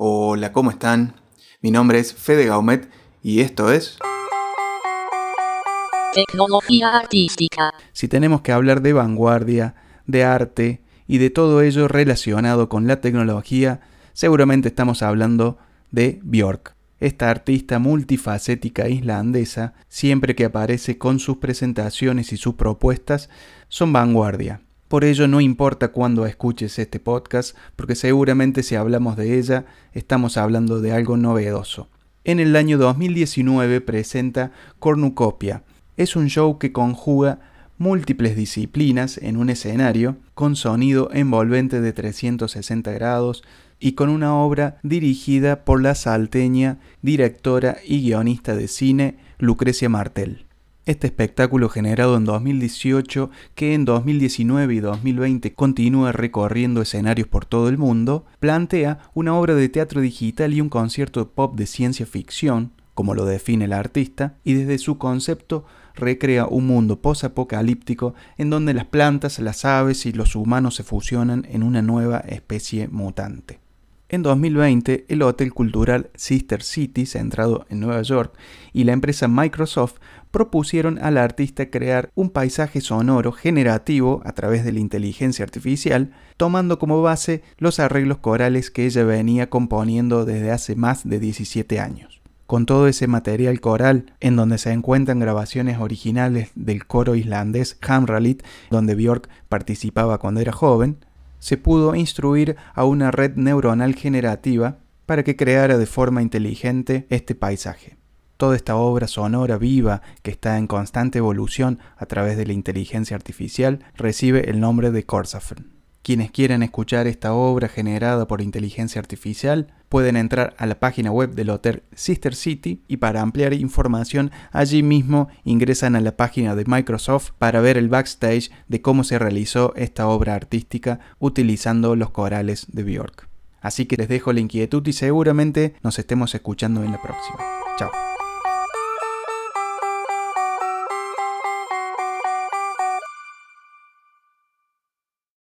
Hola, ¿cómo están? Mi nombre es Fede Gaumet y esto es... Tecnología artística. Si tenemos que hablar de vanguardia, de arte y de todo ello relacionado con la tecnología, seguramente estamos hablando de Björk. Esta artista multifacética islandesa, siempre que aparece con sus presentaciones y sus propuestas, son vanguardia. Por ello no importa cuándo escuches este podcast, porque seguramente si hablamos de ella, estamos hablando de algo novedoso. En el año 2019 presenta Cornucopia. Es un show que conjuga múltiples disciplinas en un escenario, con sonido envolvente de 360 grados y con una obra dirigida por la salteña, directora y guionista de cine Lucrecia Martel. Este espectáculo generado en 2018, que en 2019 y 2020 continúa recorriendo escenarios por todo el mundo, plantea una obra de teatro digital y un concierto pop de ciencia ficción, como lo define el artista, y desde su concepto recrea un mundo posapocalíptico en donde las plantas, las aves y los humanos se fusionan en una nueva especie mutante. En 2020, el hotel cultural Sister City, centrado en Nueva York, y la empresa Microsoft propusieron al artista crear un paisaje sonoro generativo a través de la inteligencia artificial, tomando como base los arreglos corales que ella venía componiendo desde hace más de 17 años. Con todo ese material coral, en donde se encuentran grabaciones originales del coro islandés Hamralit, donde Björk participaba cuando era joven, se pudo instruir a una red neuronal generativa para que creara de forma inteligente este paisaje. Toda esta obra sonora viva que está en constante evolución a través de la inteligencia artificial recibe el nombre de Corsafen. Quienes quieran escuchar esta obra generada por inteligencia artificial pueden entrar a la página web del hotel Sister City y para ampliar información allí mismo ingresan a la página de Microsoft para ver el backstage de cómo se realizó esta obra artística utilizando los corales de Björk. Así que les dejo la inquietud y seguramente nos estemos escuchando en la próxima. Chao.